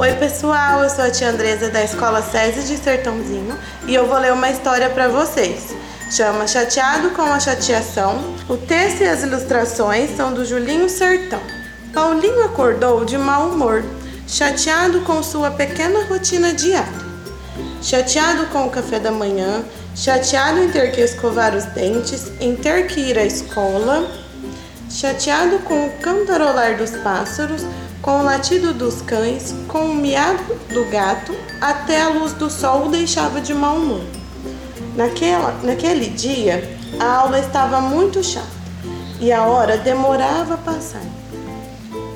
Oi pessoal, eu sou a tia Andresa da Escola SESI de Sertãozinho e eu vou ler uma história para vocês. Chama Chateado com a Chateação. O texto e as ilustrações são do Julinho Sertão. Paulinho acordou de mau humor, chateado com sua pequena rotina diária. Chateado com o café da manhã, chateado em ter que escovar os dentes, em ter que ir à escola, chateado com o cantarolar dos pássaros, com o latido dos cães, com o miado do gato, até a luz do sol o deixava de mau humor. Naquela, naquele dia, a aula estava muito chata e a hora demorava a passar.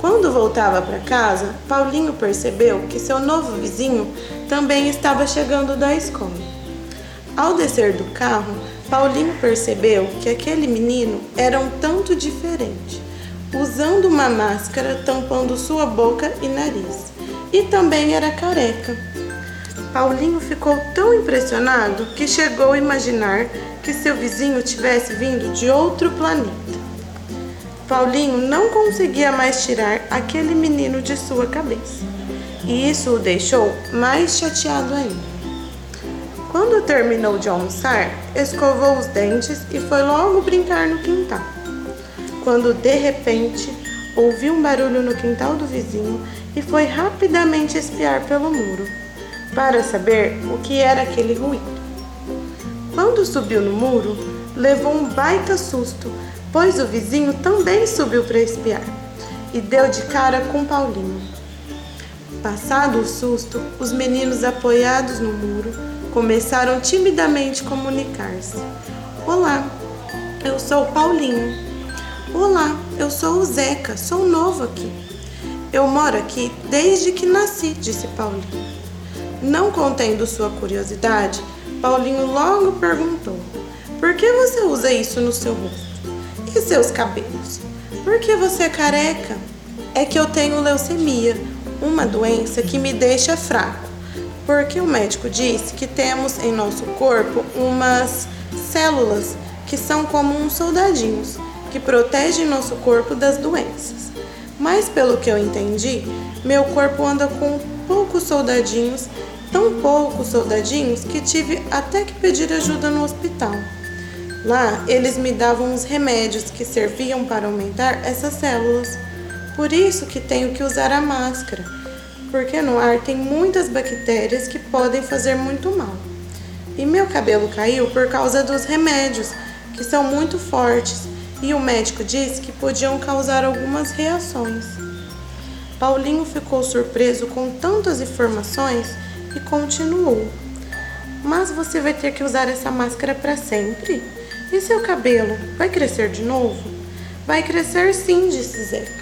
Quando voltava para casa, Paulinho percebeu que seu novo vizinho também estava chegando da escola. Ao descer do carro, Paulinho percebeu que aquele menino era um tanto diferente usando uma máscara tampando sua boca e nariz. E também era careca. Paulinho ficou tão impressionado que chegou a imaginar que seu vizinho tivesse vindo de outro planeta. Paulinho não conseguia mais tirar aquele menino de sua cabeça. E isso o deixou mais chateado ainda. Quando terminou de almoçar, escovou os dentes e foi logo brincar no quintal quando de repente ouviu um barulho no quintal do vizinho e foi rapidamente espiar pelo muro para saber o que era aquele ruído. Quando subiu no muro, levou um baita susto, pois o vizinho também subiu para espiar e deu de cara com Paulinho. Passado o susto, os meninos apoiados no muro começaram timidamente a comunicar-se. Olá, eu sou Paulinho. Olá, eu sou o Zeca, sou novo aqui. Eu moro aqui desde que nasci, disse Paulinho. Não contendo sua curiosidade, Paulinho logo perguntou: Por que você usa isso no seu rosto? E seus cabelos? Por que você é careca? É que eu tenho leucemia, uma doença que me deixa fraco. Porque o médico disse que temos em nosso corpo umas células que são como uns soldadinhos que protege nosso corpo das doenças. Mas pelo que eu entendi, meu corpo anda com poucos soldadinhos, tão poucos soldadinhos que tive até que pedir ajuda no hospital. Lá, eles me davam uns remédios que serviam para aumentar essas células. Por isso que tenho que usar a máscara, porque no ar tem muitas bactérias que podem fazer muito mal. E meu cabelo caiu por causa dos remédios, que são muito fortes e o médico disse que podiam causar algumas reações. Paulinho ficou surpreso com tantas informações e continuou. Mas você vai ter que usar essa máscara para sempre? E seu cabelo vai crescer de novo? Vai crescer sim, disse Zeca.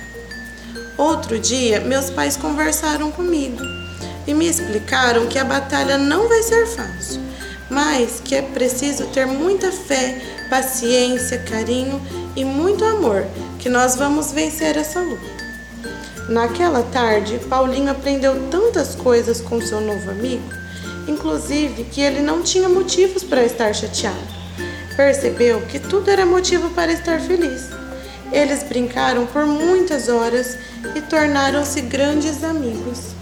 Outro dia, meus pais conversaram comigo e me explicaram que a batalha não vai ser fácil, mas que é preciso ter muita fé, paciência, carinho e muito amor que nós vamos vencer essa luta. Naquela tarde, Paulinho aprendeu tantas coisas com seu novo amigo, inclusive que ele não tinha motivos para estar chateado. Percebeu que tudo era motivo para estar feliz. Eles brincaram por muitas horas e tornaram-se grandes amigos.